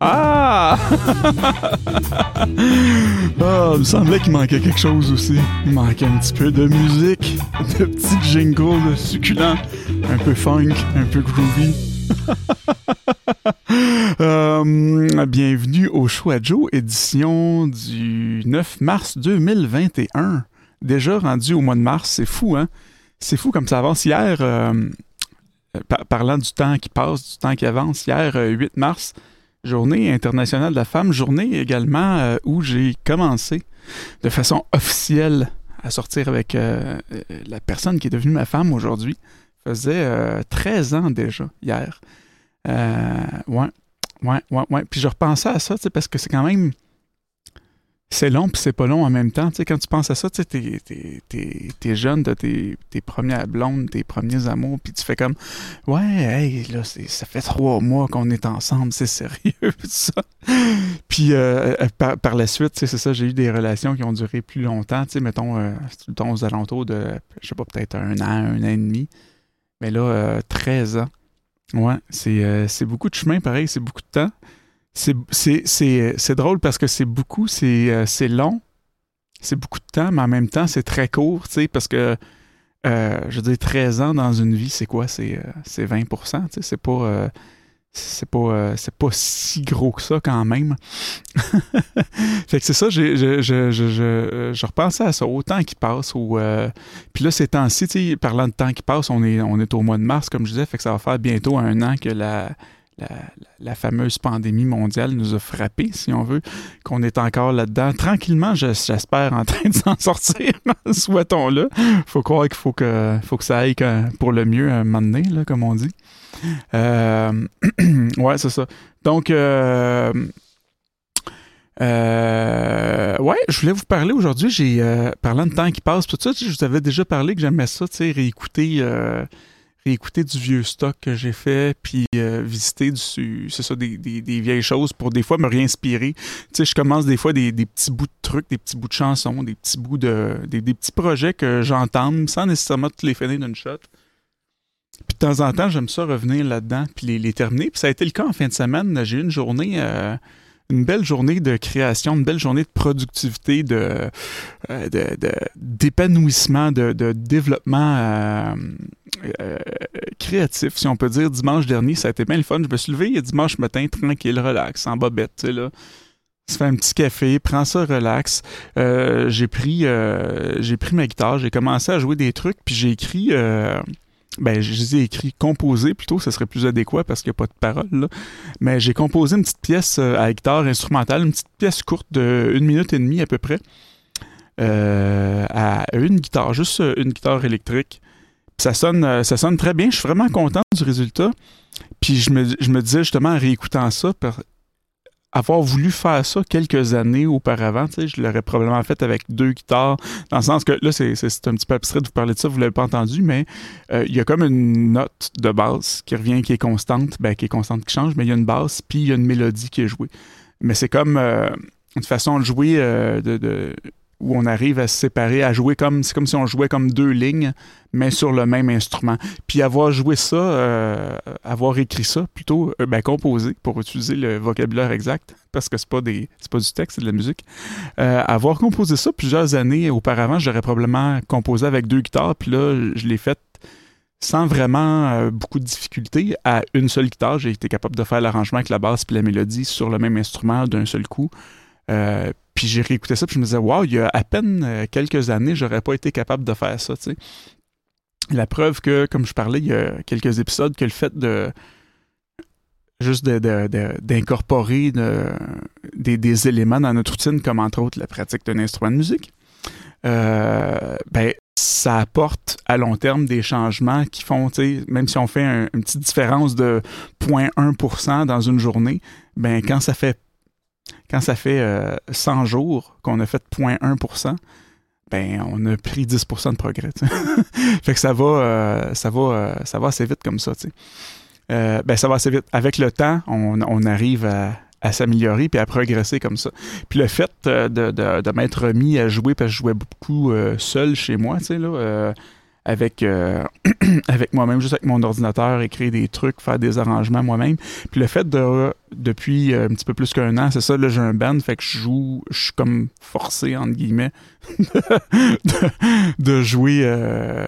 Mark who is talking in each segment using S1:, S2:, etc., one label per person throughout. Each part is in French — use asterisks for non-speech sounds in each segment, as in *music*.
S1: Ah! *laughs* ah! Il me semblait qu'il manquait quelque chose aussi. Il manquait un petit peu de musique, de petits jingles succulents, un peu funk, un peu groovy. *laughs* Euh, bienvenue au Choix Joe, édition du 9 mars 2021. Déjà rendu au mois de mars, c'est fou, hein? C'est fou comme ça avance. Hier, euh, parlant du temps qui passe, du temps qui avance, hier, 8 euh, mars, Journée internationale de la femme, journée également euh, où j'ai commencé de façon officielle à sortir avec euh, euh, la personne qui est devenue ma femme aujourd'hui. faisait 13 ans déjà, hier. ouais, ouais, ouais, ouais. Puis je repensais à ça, parce que c'est quand même c'est long puis c'est pas long en même temps. Tu sais, quand tu penses à ça, tu sais, t'es, jeune, t'as tes, tes premières blondes, tes premiers amours, puis tu fais comme Ouais, hey, là, ça fait trois mois qu'on est ensemble, c'est sérieux, *laughs* ça. puis euh, euh, par, la suite, c'est ça, j'ai eu des relations qui ont duré plus longtemps, tu sais, mettons, euh, aux alentours de, je sais pas, peut-être un an, un an et demi. Mais là, 13 ans. Ouais, c'est, c'est beaucoup de chemin, pareil, c'est beaucoup de temps. C'est drôle parce que c'est beaucoup, euh, c'est long, c'est beaucoup de temps, mais en même temps, c'est très court, tu sais, parce que, euh, je veux dire, 13 ans dans une vie, c'est quoi? C'est 20% euh, tu sais, c'est pas... c'est pas, pas si gros que ça quand même. *laughs* fait que c'est ça, je, je, je, je, repensais à ça, au temps qui passe. Puis là, ces temps-ci, parlant de temps qui passe, on est, on est au mois de mars, comme je disais, fait que ça va faire bientôt un an que la, la, fameuse pandémie mondiale nous a frappé, si on veut, qu'on est encore là-dedans. Tranquillement, j'espère, en train de s'en sortir. *laughs* Souhaitons-le. faut croire qu'il faut que, faut que ça aille pour le mieux un moment donné, là, comme on dit. Euh, *clears throat* ouais, c'est ça. Donc, euh, euh, ouais, je voulais vous parler aujourd'hui. J'ai parlant de temps qui passe, tout ça, je vous avais déjà parlé que j'aimais ça, tu sais, réécouter écouter du vieux stock que j'ai fait, puis euh, visiter du, ça, des, vieilles choses pour des fois me réinspirer. Tu sais, je commence des fois des, petits bouts de trucs, des petits bouts de chansons, des petits bouts de, des, petits projets que j'entends sans nécessairement tous les finir d'une shot. Puis de temps en temps, j'aime ça revenir là-dedans, puis les, terminer. Puis ça a été le cas en fin de semaine. J'ai eu une journée... Euh, une belle journée de création, une belle journée de productivité, de, euh, d'épanouissement, de, de, développement euh, euh, créatif, si on peut dire. Dimanche dernier, ça a été bien le fun. Je me suis levé dimanche matin, tranquille, relax, en bobette, tu sais, là. Tu fais un petit café, prends ça relax. j'ai pris j'ai pris ma guitare, j'ai commencé à jouer des trucs, puis j'ai écrit ben, je les ai écrits composés plutôt, ce serait plus adéquat parce qu'il n'y a pas de paroles. Mais j'ai composé une petite pièce euh, à guitare instrumentale, une petite pièce courte de une minute et demie à peu près, euh, à une guitare, juste euh, une guitare électrique. Ça sonne, ça sonne très bien. Je suis vraiment content du résultat. Puis je me, je me disais justement en réécoutant ça, avoir voulu faire ça quelques années auparavant, je l'aurais probablement fait avec deux guitares, dans le sens que là, c'est un petit peu abstrait de vous parler de ça, vous ne l'avez pas entendu, mais euh, il y a comme une note de basse qui revient, qui est constante, ben, qui est constante, qui change, mais il y a une basse, puis il y a une mélodie qui est jouée. Mais c'est comme euh, une façon de jouer euh, de où on arrive à se séparer, à jouer comme c'est comme si on jouait comme deux lignes, mais sur le même instrument. Puis avoir joué ça, euh, avoir écrit ça, plutôt euh, ben, composé pour utiliser le vocabulaire exact, parce que c'est pas des c'est pas du texte, c'est de la musique. Euh, avoir composé ça plusieurs années auparavant, j'aurais probablement composé avec deux guitares, puis là je l'ai fait sans vraiment beaucoup de difficultés à une seule guitare. J'ai été capable de faire l'arrangement avec la basse puis la mélodie sur le même instrument d'un seul coup. Puis j'ai réécouté ça, puis je me disais, waouh, il y a à peine euh, quelques années, j'aurais pas été capable de faire ça, tu sais. La preuve que, comme je parlais il y a quelques épisodes, que le fait de juste d'incorporer des, éléments dans notre routine, comme entre autres la pratique d'un instrument de musique, euh, ben, ça apporte à long terme des changements qui font, même si on fait une petite différence de 0.1% dans une journée, ben, quand ça fait quand ça fait 100 euh, jours qu'on a fait 0.1% ben on a pris 10% de progrès. *laughs* fait que ça va, euh, ça va, euh, ça va assez vite comme ça. ben ça va assez vite. Avec le temps, on, arrive à, s'améliorer puis à progresser comme ça. Puis le fait de, de, m'être mis à jouer, parce que je jouais beaucoup seul chez moi, tu sais, là, avec, euh, *clears throat* avec moi-même, juste avec mon ordinateur, écrire des trucs, faire des arrangements moi-même. Puis le fait de, depuis un petit peu plus qu'un an, c'est ça, là, j'ai un band, fait que je joue, je suis comme forcé, entre guillemets, *laughs* de, jouer euh,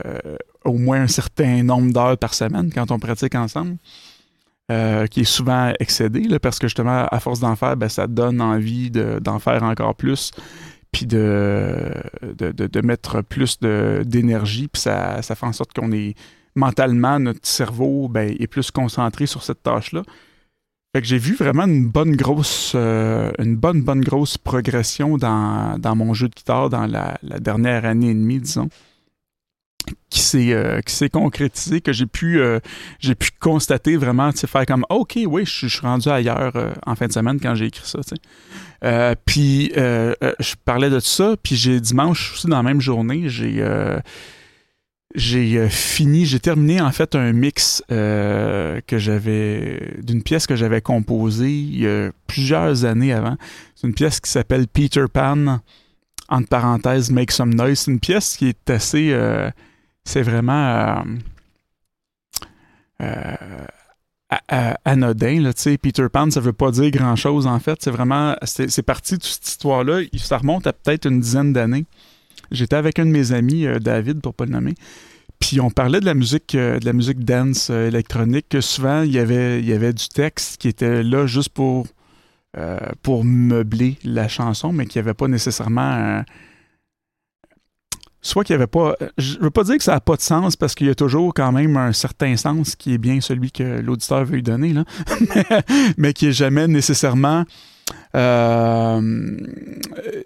S1: au moins un certain nombre d'heures par semaine quand on pratique ensemble. Euh, qui est souvent excédé, parce que justement, à force d'en faire, ben, ça donne envie d'en faire encore plus, de, de, de, mettre plus d'énergie, puis ça, ça fait en sorte qu'on est mentalement, notre cerveau ben, est plus concentré sur cette tâche-là. Fait que j'ai vu vraiment une bonne grosse euh, progression dans, dans, mon jeu de guitare dans la, la dernière année et demie, disons qui s'est euh, qui s'est concrétisé que j'ai pu euh, j'ai pu constater vraiment tu faire comme ok oui je, suis rendu ailleurs euh, en fin de semaine quand j'ai écrit ça tu sais. Puis je parlais de ça puis j'ai dimanche aussi dans la même journée j'ai j'ai fini j'ai terminé en fait un mix que j'avais d'une pièce que j'avais composée plusieurs années avant. C'est une pièce qui s'appelle Peter Pan entre parenthèses Make Some Noise. C'est une pièce qui est assez c'est vraiment euh, euh, anodin. Là, Peter Pan, ça veut pas dire grand-chose en fait. C'est vraiment, c'est parti de cette histoire-là. Ça remonte à peut-être une dizaine d'années. J'étais avec un de mes amis, euh, David, pour pas le nommer. Puis on parlait de la musique, de la musique dance électronique, que souvent il y avait, y avait du texte qui était là juste pour, pour meubler la chanson, mais qui avait pas nécessairement soit qu'il n'y avait pas. Je veux pas dire que ça n'a pas de sens parce qu'il y a toujours quand même un certain sens qui est bien celui que l'auditeur veut lui donner, là, *laughs* mais, qui est jamais nécessairement. Euh,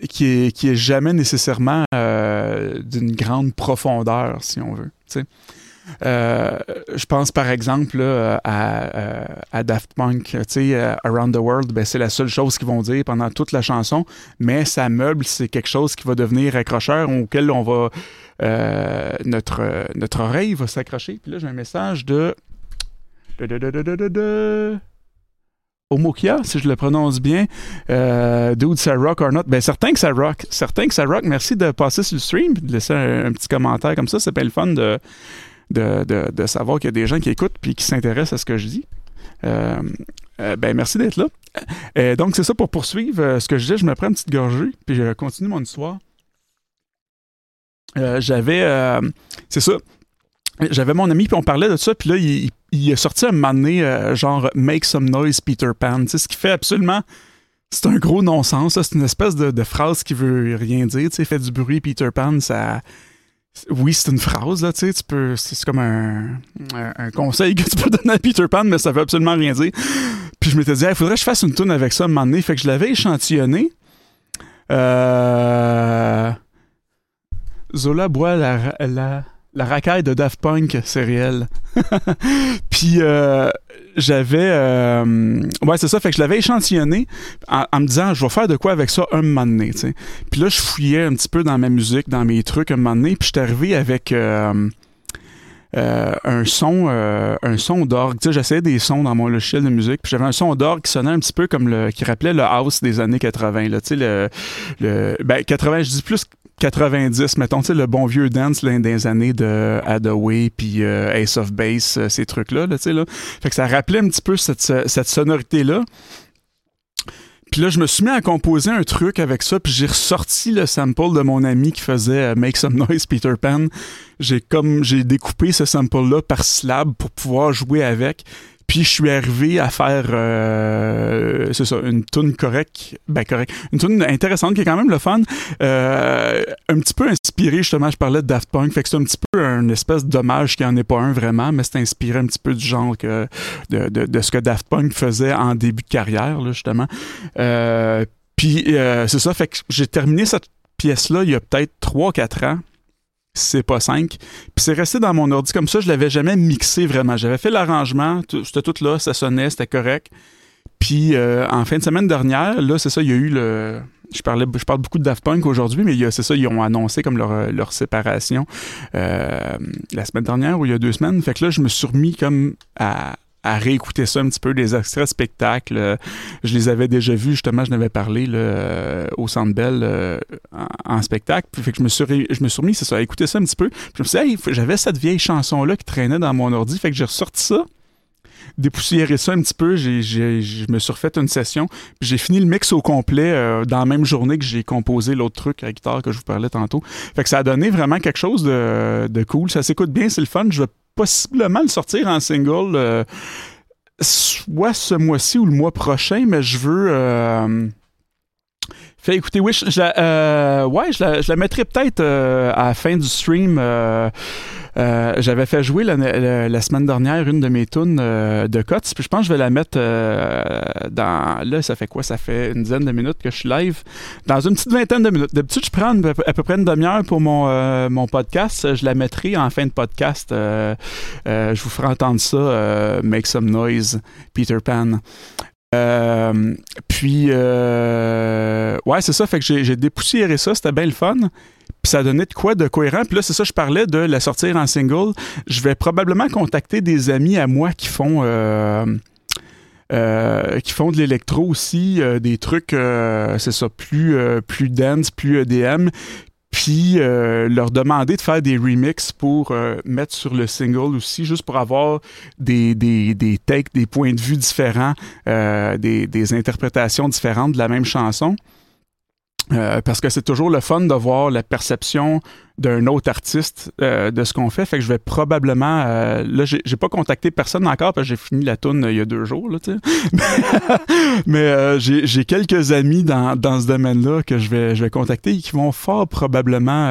S1: qui, est, qui est jamais nécessairement euh, d'une grande profondeur, si on veut. Euh, je pense par exemple à, à, Daft Punk, sais, Around the World, ben, c'est la seule chose qu'ils vont dire pendant toute la chanson, mais ça meuble, c'est quelque chose qui va devenir accrocheur auquel on va euh, notre, notre oreille va s'accrocher. Puis là, j'ai un message de. Omokia, si je le prononce bien. Euh, dude, ça rock or not? Ben, certain que ça rock. Certain que ça rock. Merci de passer sur le stream de laisser un, un petit commentaire comme ça. C'est pas le fun de, de, savoir qu'il y a des gens qui écoutent puis qui s'intéressent à ce que je dis. Euh, euh, ben merci d'être là. Euh, donc c'est ça pour poursuivre ce que je disais, je me prends une petite gorgée puis je continue mon histoire. j'avais c'est ça. J'avais mon ami puis on parlait de ça puis là il, il, a sorti un moment donné genre Make some noise Peter Pan, ce qui fait absolument c'est un gros non-sens, c'est une espèce de, de, phrase qui veut rien dire, tu sais, fait du bruit Peter Pan, ça oui, c'est une phrase, là, tu sais, tu peux. C'est comme un, un, conseil que tu peux donner à Peter Pan, mais ça veut absolument rien dire. Puis je m'étais dit, il faudrait que je fasse une tune avec ça un moment donné. Fait que je l'avais échantillonné. Euh... Zola boit la, la, la racaille de Daft Punk, c'est réel. *laughs* Puis euh, j'avais... Euh, ouais, c'est ça. Fait que je l'avais échantillonné en, me disant, je vais faire de quoi avec ça un moment donné, sais. Puis là, je fouillais un petit peu dans ma musique, dans mes trucs un moment donné. Puis je suis arrivé avec... Euh, un son un son d'orgue. Tu j'essayais des sons dans mon logiciel de musique, j'avais un son d'orgue qui sonnait un petit peu comme le qui rappelait le house des années 80 là, tu sais le, le ben 80, je dis plus 90, mettons, tu le bon vieux dance l'un des années de Hadaway puis euh, Ace of Base, euh, ces trucs-là, tu sais, là. Fait que ça rappelait un petit peu cette, cette sonorité-là. Puis là, je me suis mis à composer un truc avec ça, puis j'ai ressorti le sample de mon ami qui faisait euh, Make Some Noise Peter Pan. J'ai comme j'ai découpé ce sample-là par slab pour pouvoir jouer avec. Puis je suis arrivé à faire, euh, c'est ça, une tune correcte, ben correct, une tune intéressante qui est quand même le fun, euh, un petit peu inspiré justement, je parlais de Daft Punk, fait que c'est un petit peu un espèce d'hommage qui en est pas un vraiment, mais c'est inspiré un petit peu du genre que de, de, ce que Daft Punk faisait en début de carrière là, justement. Euh, puis c'est ça, fait que j'ai terminé cette pièce-là il y a peut-être 3-4 ans c'est pas 5. Puis c'est resté dans mon ordi comme ça, je l'avais jamais mixé vraiment. J'avais fait l'arrangement, c'était tout là, ça sonnait, c'était correct. Puis euh, en fin de semaine dernière, là, c'est ça, il y a eu le. Je, parlais, je parle beaucoup de Daft Punk aujourd'hui, mais c'est ça, ils ont annoncé comme leur, leur séparation euh, la semaine dernière ou il y a deux semaines. Fait que là, je me suis remis comme à, à réécouter ça un petit peu, des extraits de spectacles. je les avais déjà vus, justement, je n'avais parlé là, au Centre Bell en, spectacle. Puis, fait que je me suis, je me suis remis, c'est ça, à écouter ça un petit peu. Puis je me suis dit, hey, j'avais cette vieille chanson-là qui traînait dans mon ordi, fait que j'ai ressorti ça dépoussiérer ça un petit peu. je me suis refait une session. J'ai fini le mix au complet euh, dans la même journée que j'ai composé l'autre truc à la guitare que je vous parlais tantôt. Fait que ça a donné vraiment quelque chose de, cool. Ça s'écoute bien, c'est le fun. Je possiblement le sortir en single euh, soit ce mois-ci ou le mois prochain, mais je veux. Euh, fait écoutez, oui, je, la, ouais, je la, mettrai peut-être à la fin du stream. Euh, j'avais fait jouer la, semaine dernière une de mes tunes euh, de Cots, puis je pense que je vais la mettre euh, dans. Là, ça fait quoi? Ça fait une dizaine de minutes que je suis live. Dans une petite vingtaine de minutes. D'habitude, je prends à peu près une demi-heure pour mon, mon podcast. Je la mettrai en fin de podcast. je vous ferai entendre ça. Make some noise, Peter Pan. puis, ouais, c'est ça. Fait que j'ai dépoussiéré ça. C'était bien le fun. Puis ça donnait de quoi de cohérent. Puis là, c'est ça, je parlais de la sortir en single. Je vais probablement contacter des amis à moi qui font. Euh, euh, qui font de l'électro aussi, euh, des trucs, c'est ça, plus, plus dense, plus EDM, puis leur demander de faire des remixes pour mettre sur le single aussi, juste pour avoir des, des, des takes, des points de vue différents, des, des interprétations différentes de la même chanson. Euh, parce que c'est toujours le fun de voir la perception d'un autre artiste euh, de ce qu'on fait. Fait que je vais probablement. Euh, là, j'ai pas contacté personne encore parce que j'ai fini la tourne il y a deux jours. Là, *laughs* Mais j'ai quelques amis dans, dans ce domaine-là que je vais, je vais contacter et qui vont fort probablement.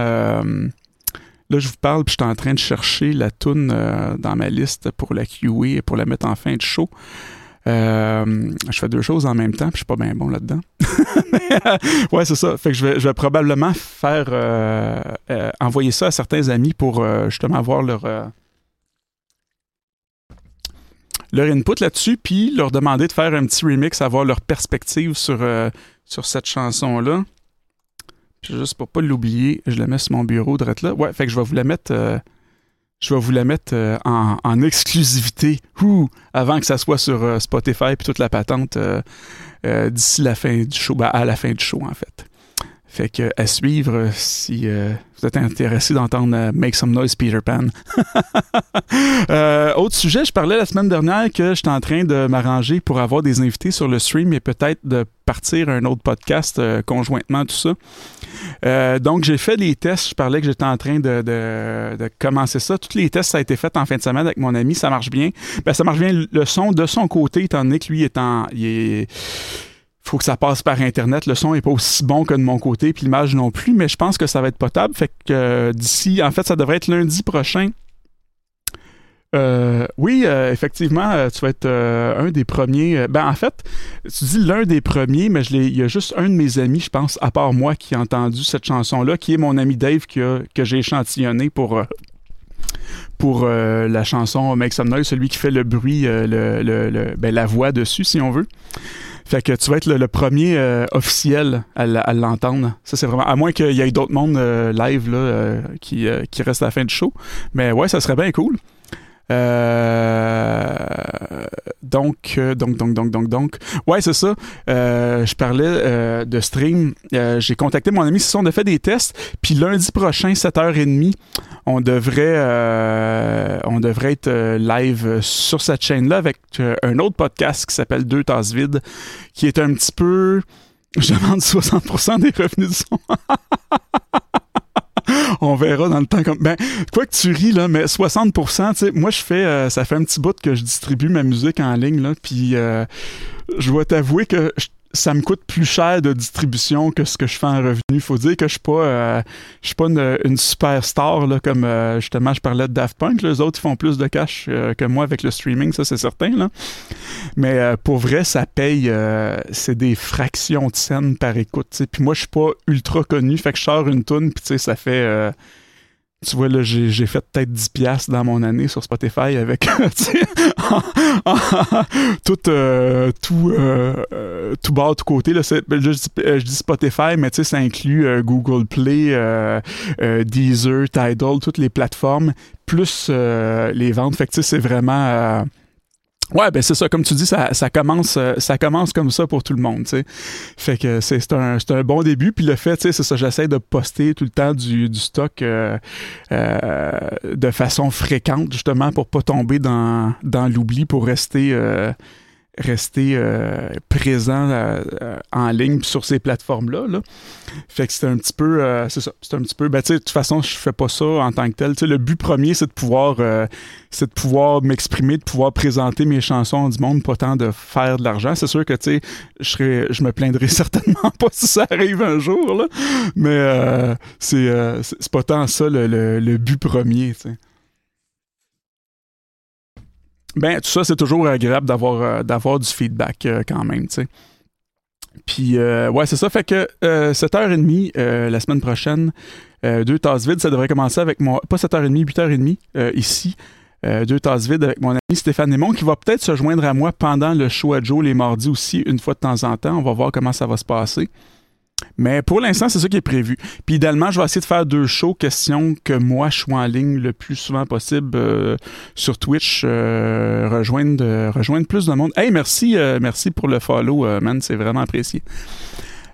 S1: Là, je vous parle, puis je suis en train de chercher la toune dans ma liste pour la QA et pour la mettre en fin de show. Euh, je fais deux choses en même temps, puis je suis pas bien bon là-dedans. Euh, *laughs* ouais, c'est ça. Fait que je vais, probablement faire euh, envoyer ça à certains amis pour justement avoir leur leur input là-dessus, puis leur demander de faire un petit remix, avoir leur perspective sur, sur cette chanson-là. Juste pour pas l'oublier, je la mets sur mon bureau de là. Ouais, fait que je vais vous la mettre je vais vous la mettre euh, en, exclusivité avant que ça soit sur euh, Spotify et toute la patente euh, d'ici la fin du show, ben, à la fin du show en fait. Fait que à suivre si vous êtes intéressé d'entendre Make Some Noise Peter Pan. *laughs* autre sujet, je parlais la semaine dernière que j'étais en train de m'arranger pour avoir des invités sur le stream et peut-être de partir un autre podcast conjointement, tout ça. Euh, donc, j'ai fait des tests. Je parlais que j'étais en train de, commencer ça. Tous les tests, ça a été fait en fin de semaine avec mon ami. Ça marche bien. Ben, ça marche bien le son de son côté, étant donné que lui est en. Il faut que ça passe par Internet. Le son n'est pas aussi bon que de mon côté, puis l'image non plus, mais je pense que ça va être potable. Fait que euh, d'ici, en fait, ça devrait être lundi prochain. Euh, oui, euh, effectivement, euh, tu vas être un des premiers. ben, en fait, tu dis l'un des premiers, mais il y a juste un de mes amis, je pense, à part moi, qui a entendu cette chanson-là, qui est mon ami Dave que, j'ai échantillonné pour, pour la chanson Make Some Noise, celui qui fait le bruit, le, ben, la voix dessus, si on veut. Fait que tu vas être le, premier officiel à, l'entendre. Ça, c'est vraiment. À moins qu'il y ait d'autres mondes live là, qui, qui restent à la fin du show. Mais ouais, ça serait bien cool. Euh, donc, euh, donc, donc, donc, donc, donc. Ouais, c'est ça. Euh, je parlais de stream. J'ai contacté mon ami si on a fait des tests. Puis lundi prochain, 7h30, on devrait, on devrait être live sur cette chaîne-là avec un autre podcast qui s'appelle Deux tasses vides, qui est un petit peu. Je demande 60% des revenus du son. *laughs* *laughs* on verra dans le temps. Comme... Ben, quoi que tu ris, là, mais 60%, tu sais, moi, je fais, euh, ça fait un petit bout que je distribue ma musique en ligne, là, puis euh, je dois t'avouer que ça me coûte plus cher de distribution que ce que je fais en revenu. Faut dire que je suis pas, euh, je suis pas une, une superstar là, comme euh, justement je parlais de Daft Punk. Les autres ils font plus de cash euh, que moi avec le streaming, ça c'est certain. Là. Mais pour vrai, ça paye, c'est des fractions de scènes par écoute. Puis moi je suis pas ultra connu, fait que je sors une tune puis ça fait tu vois, là, j'ai fait peut-être 10 piastres dans mon année sur Spotify avec *laughs* *laughs* tout, euh, tout, euh, euh, tout bas, tout côté. Là, ben, je, dis Spotify, mais tu sais, ça inclut Google Play, Deezer, Tidal, toutes les plateformes, plus les ventes. Fait que tu sais, c'est vraiment Ouais, ben c'est ça, comme tu dis, ça, ça, commence, euh, ça commence comme ça pour tout le monde, sais. Fait que c'est un, un bon début. Puis le fait, tu sais, c'est ça, j'essaie de poster tout le temps du, du stock euh, euh, de façon fréquente, justement, pour pas tomber dans, dans l'oubli, pour rester rester euh, présent euh, euh, en ligne sur ces plateformes-là. Là. Fait que c'est un petit peu, c'est ça, c'est un petit peu, ben, de toute façon, je fais pas ça en tant que tel. le but premier, c'est de pouvoir, c'est de pouvoir m'exprimer, de pouvoir présenter mes chansons du monde, pas tant de faire de l'argent. C'est sûr que, tu sais, je je me plaindrai *laughs* certainement pas si ça arrive un jour, là, mais c'est, c'est pas tant ça le, le, le but premier. Ben, tout ça, c'est toujours agréable d'avoir, euh, du feedback euh, quand même, tu sais. Puis, euh, ouais, c'est ça. Fait que 7h30 la semaine prochaine, deux tasses vides, ça devrait commencer avec moi. Pas 7h30, 8h30 ici. deux tasses vides avec mon ami Stéphane Némon qui va peut-être se joindre à moi pendant le show à Joe les mardis aussi, une fois de temps en temps. On va voir comment ça va se passer. Mais pour l'instant, c'est ça qui est prévu. Puis idéalement, je vais essayer de faire deux shows, question que moi, je sois en ligne le plus souvent possible euh, sur Twitch, euh, rejoindre, rejoindre plus de monde. Hey, merci, euh, merci pour le follow, man, c'est vraiment apprécié.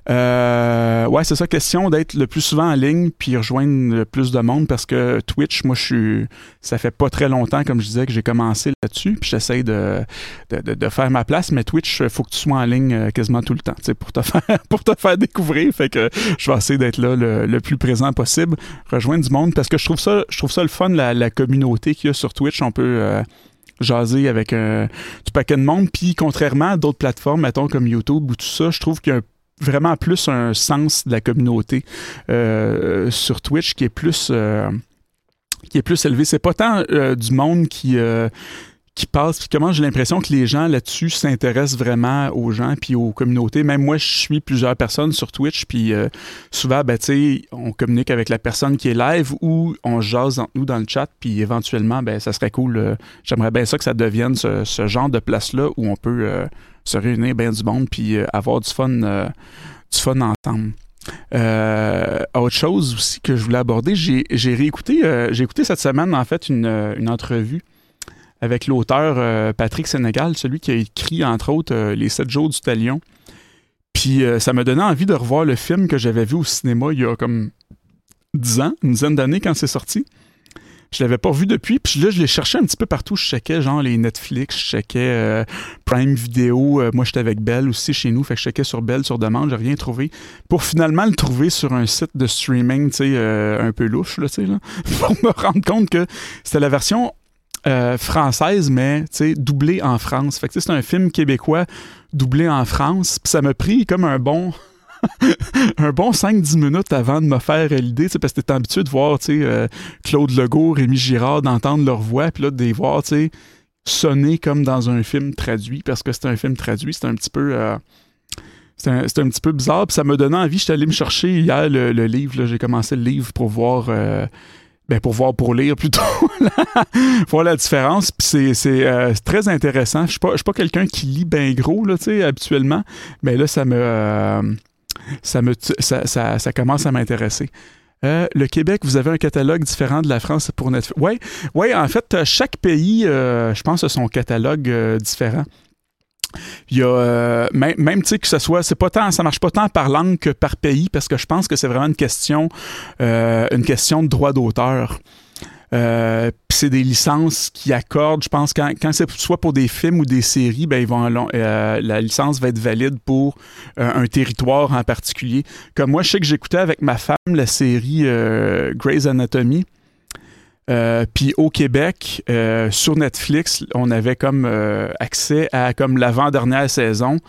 S1: Euh, ouais, c'est ça, question d'être le plus souvent en ligne puis rejoindre le plus de monde parce que Twitch, moi, je suis. Ça fait pas très longtemps, comme je disais, que j'ai commencé là-dessus puis j'essaie de, de, faire ma place, mais Twitch, il faut que tu sois en ligne euh, quasiment tout le temps, pour te *laughs* faire pour te faire découvrir. Fait que je vais essayer d'être là le, plus présent possible, rejoindre du monde parce que je trouve ça, je trouve ça le fun, la, communauté qu'il y a sur Twitch. On peut. Euh, jaser avec un, du paquet de monde. Puis contrairement à d'autres plateformes, mettons comme YouTube ou tout ça, je trouve qu'il y a un vraiment plus un sens de la communauté euh, sur Twitch qui est plus euh, qui est plus élevé. C'est pas tant euh, du monde qui qui passe, puis comment j'ai l'impression que les gens là-dessus s'intéressent vraiment aux gens puis aux communautés. Même moi, je suis plusieurs personnes sur Twitch, puis souvent, ben, on communique avec la personne qui est live ou on jase entre nous dans le chat, puis éventuellement, ben, ça serait cool. J'aimerais bien ça que ça devienne ce, genre de place-là où on peut se réunir bien du monde puis euh, avoir du fun, euh, du fun ensemble. Euh, autre chose aussi que je voulais aborder, j'ai réécouté, j'ai écouté cette semaine en fait une, entrevue avec l'auteur Patrick Sénégal, celui qui a écrit entre autres Les 7 jours du Talion. Puis ça m'a donné envie de revoir le film que j'avais vu au cinéma il y a comme 10 ans, une dizaine d'années quand c'est sorti. Je l'avais pas vu depuis. Puis là, je l'ai cherché un petit peu partout. Je checkais genre les Netflix, je checkais euh, Prime Video. Euh, moi, j'étais avec Belle aussi chez nous. Fait que je checkais sur Belle sur demande. J'ai rien trouvé. Pour finalement le trouver sur un site de streaming, tu sais, euh, un peu louche, là, tu sais, là. *laughs* pour me rendre compte que c'était la version française, mais doublée en France. Fait que c'est un film québécois doublé en France. Puis ça m'a pris comme un bon *laughs* un bon 5-10 minutes avant de me faire l'idée, parce que t'es habitué de voir euh, Claude Legault, Rémi Girard, d'entendre leur voix, puis là, de les voir sonner comme dans un film traduit, parce que c'est un film traduit, c'est un petit peu. Euh, c'est un, petit peu bizarre, puis ça m'a donné envie. J'étais allé me chercher hier le, livre, j'ai commencé le livre pour voir. Euh, ben pour voir, pour lire plutôt, *laughs* voir la différence. Puis c'est, très intéressant. Je suis pas, quelqu'un qui lit bien gros, là, habituellement. Mais là, ça me, ça, me, ça, commence à m'intéresser. Euh, le Québec, vous avez un catalogue différent de la France pour Netflix? Oui, ouais, en fait, chaque pays, euh, je pense, a son catalogue euh, différent. Il y a même, même sais que ce soit, c'est pas tant, ça marche pas tant par langue que par pays parce que je pense que c'est vraiment une question, une question de droit d'auteur. Euh, c'est des licences qui accordent, je pense, quand, quand c'est soit pour des films ou des séries, ben ils vont euh, la licence va être valide pour euh, un territoire en particulier. Comme moi, je sais que j'écoutais avec ma femme la série Grey's Anatomy. Puis au Québec, sur Netflix, on avait comme accès à comme l'avant-dernière saison.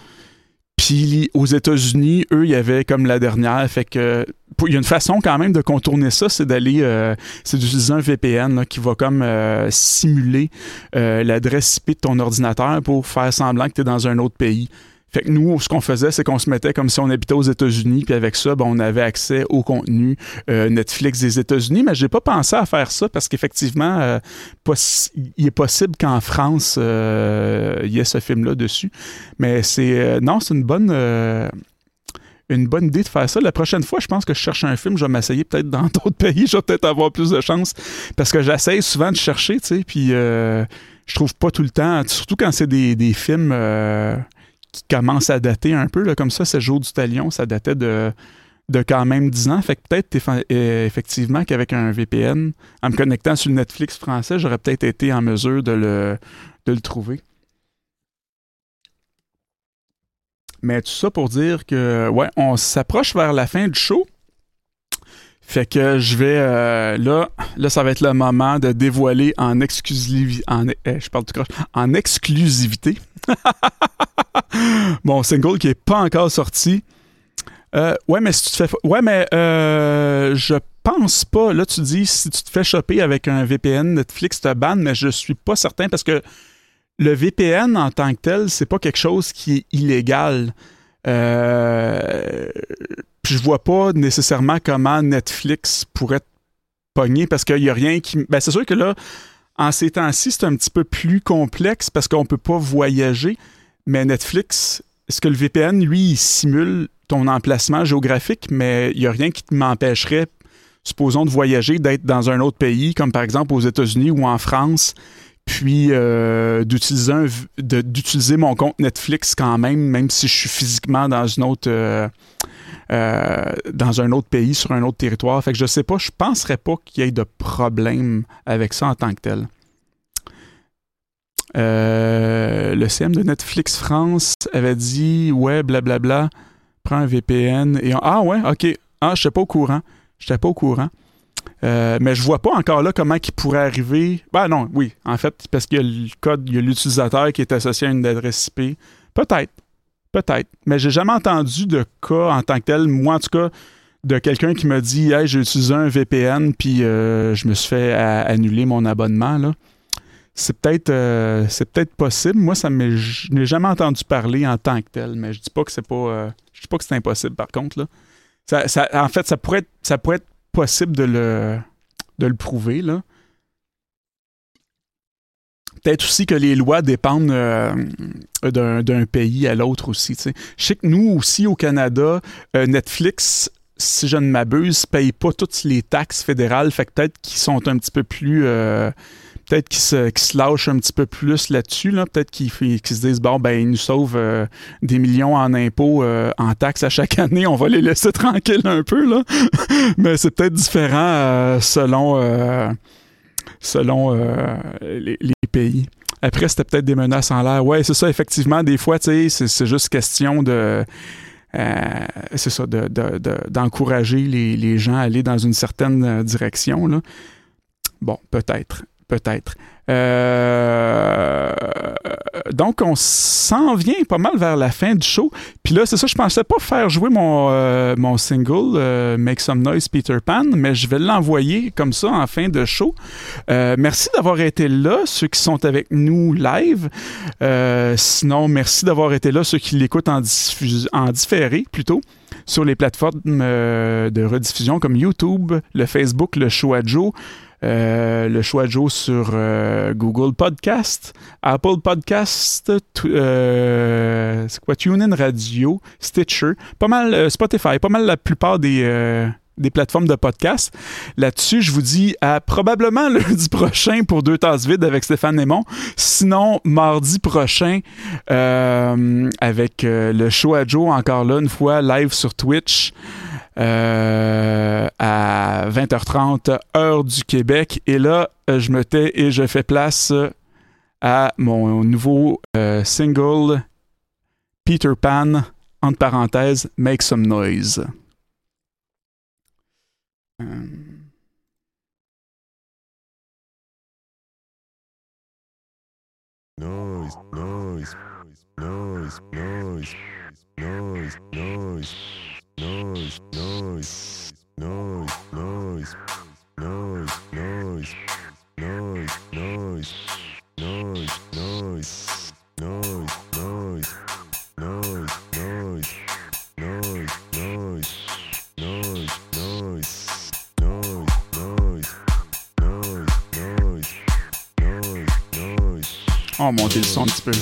S1: Puis aux États-Unis, eux, il y avait comme la dernière. Fait que il y a une façon quand même de contourner ça, c'est d'aller, euh, c'est d'utiliser un VPN qui va comme euh, simuler euh, l'adresse IP de ton ordinateur pour faire semblant que tu es dans un autre pays. Fait que nous, ce qu'on faisait, c'est qu'on se mettait comme si on habitait aux États-Unis, puis avec ça, ben, on avait accès au contenu Netflix des États-Unis. Mais j'ai pas pensé à faire ça parce qu'effectivement, il est possible qu'en France, il y ait ce film-là dessus. Mais c'est non, c'est une bonne une bonne idée de faire ça. La prochaine fois, je pense que je cherche un film, je vais m'essayer peut-être dans *laughs* d'autres pays, je vais peut-être avoir plus de chance. Parce que j'essaye souvent de chercher, tu sais, puis euh, je trouve pas tout le temps, surtout quand c'est des, films euh, qui commencent à dater un peu, là, comme ça, c'est Jour du Talion, ça datait de, de quand même 10 ans. Fait que peut-être euh, effectivement qu'avec un VPN, en me connectant sur le Netflix français, j'aurais peut-être été en mesure de le, de le trouver. Mais tout ça pour dire que, ouais, on s'approche vers la fin du show. Fait que je vais euh, là, là, ça va être le moment de dévoiler en exclusivité, en, eh, je parle tout en exclusivité, *laughs* mon single qui est pas encore sorti. Euh, ouais, mais si tu te fais, ouais, mais euh, je pense pas. Là, tu dis si tu te fais choper avec un VPN, Netflix te banne, mais je suis pas certain parce que le VPN en tant que tel, c'est pas quelque chose qui est illégal. Euh, je vois pas nécessairement comment Netflix pourrait pogner parce qu'il n'y a rien qui. Ben, c'est sûr que là, en ces temps-ci, c'est un petit peu plus complexe parce qu'on peut pas voyager. Mais Netflix, est-ce que le VPN, lui, il simule ton emplacement géographique, mais il n'y a rien qui m'empêcherait, supposons, de voyager, d'être dans un autre pays, comme par exemple aux États-Unis ou en France, puis euh, d'utiliser, mon compte Netflix quand même, même si je suis physiquement dans une autre euh, euh, dans un autre pays, sur un autre territoire. Fait que je sais pas, je penserais pas qu'il y ait de problème avec ça en tant que tel. Le CM de Netflix France avait dit ouais, blablabla, prends un VPN et ah ouais, ok, ah je pas au courant, j'étais pas au courant. Euh, mais je vois pas encore là comment il pourrait arriver. Ben non, oui, en fait, parce qu'il y a le code, il y a l'utilisateur qui est associé à une adresse IP. Peut-être. Peut-être. Mais j'ai jamais entendu de cas en tant que tel, moi en tout cas, de quelqu'un qui m'a dit Hey, j'ai utilisé un VPN puis euh, je me suis fait annuler mon abonnement. Là. C'est peut-être euh, c'est peut-être possible. Moi, ça je n'ai jamais entendu parler en tant que tel, mais je dis pas que c'est pas. je dis pas que c'est impossible par contre. Là. en fait, ça pourrait être, ça pourrait être possible de le, de le prouver. Là. Peut-être aussi que les lois dépendent euh, d'un pays à l'autre aussi. Je sais que nous aussi au Canada, euh, Netflix, si je ne m'abuse, paye pas toutes les taxes fédérales. Fait que peut-être qu'ils sont un petit peu plus. Peut-être qu'ils se, qu lâchent un petit peu plus là-dessus. Là. Peut-être qu'ils se disent bon, ben, ils nous sauvent euh, des millions en impôts, euh, en taxes à chaque *laughs* année, on va les laisser tranquilles un peu. Là. *laughs* Mais c'est peut-être différent euh, selon, selon les, pays. Après, c'était peut-être des menaces en l'air. Ouais, c'est ça, effectivement, des fois, c'est, c'est juste question de. c'est ça, d'encourager les, les, gens à aller dans une certaine direction. Là. Bon, peut-être peut-être. Euh, donc, on s'en vient pas mal vers la fin du show. Puis là, c'est ça, je pensais pas faire jouer mon, euh, mon single euh, Make Some Noise Peter Pan, mais je vais l'envoyer comme ça en fin de show. merci d'avoir été là, ceux qui sont avec nous live. sinon, merci d'avoir été là, ceux qui l'écoutent en, en différé plutôt sur les plateformes de rediffusion comme YouTube, le Facebook, le Show à Joe. Euh, le choix de Joe sur euh, Google Podcast, Apple Podcast, euh, TuneIn Radio, Stitcher, pas mal Spotify, pas mal la plupart des, des plateformes de podcast. Là-dessus, je vous dis à probablement *laughs* lundi prochain pour deux tasses vides avec Stéphane Némon. Sinon, mardi prochain avec le show à Joe, encore là, une fois, live sur Twitch. Euh, à 20h30 heure du Québec. Et là, euh, je me tais et je fais place à mon nouveau euh, single Peter Pan, entre parenthèses, Make Some Noise. Noise, noise, noise, noise, noise, noise, noise, noise, noise, noise, noise, noise, noise, noise, noise, noise, noise, noise, Oh, monter le son un petit peu.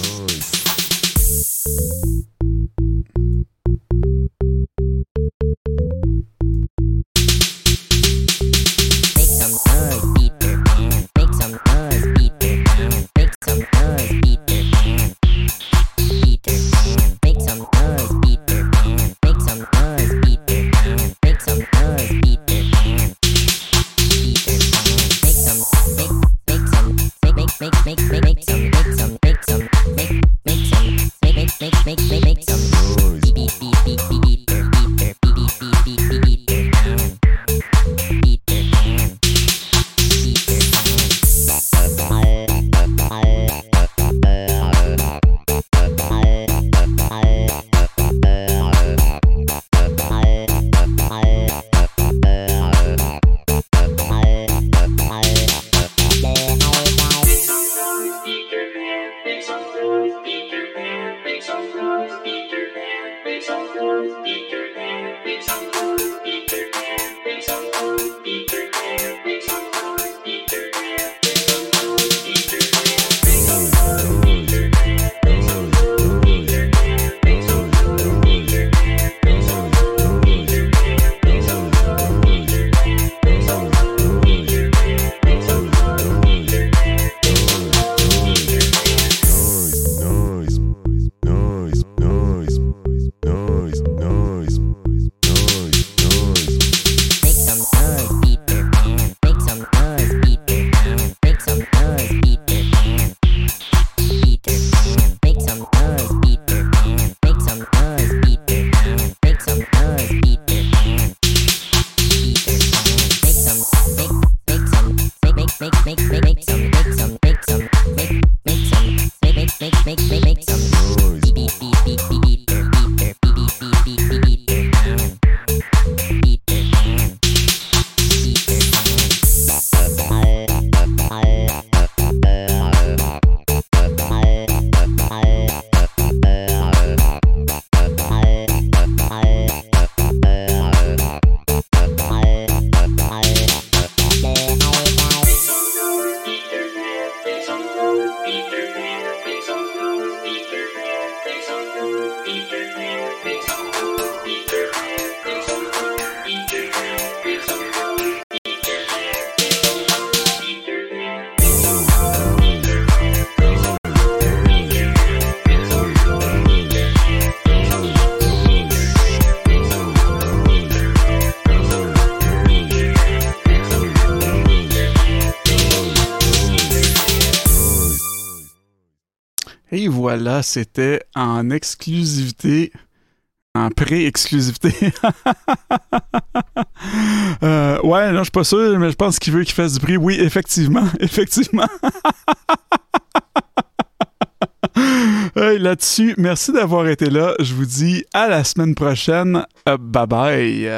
S1: Voilà, c'était en exclusivité en pré-exclusivité. *laughs* Euh, ouais, non, je suis pas sûr, mais je pense qu'il veut qu'il fasse du bruit. Oui, effectivement, *laughs* effectivement. *laughs* Là-dessus, merci d'avoir été là. Je vous dis à la semaine prochaine. Bye bye.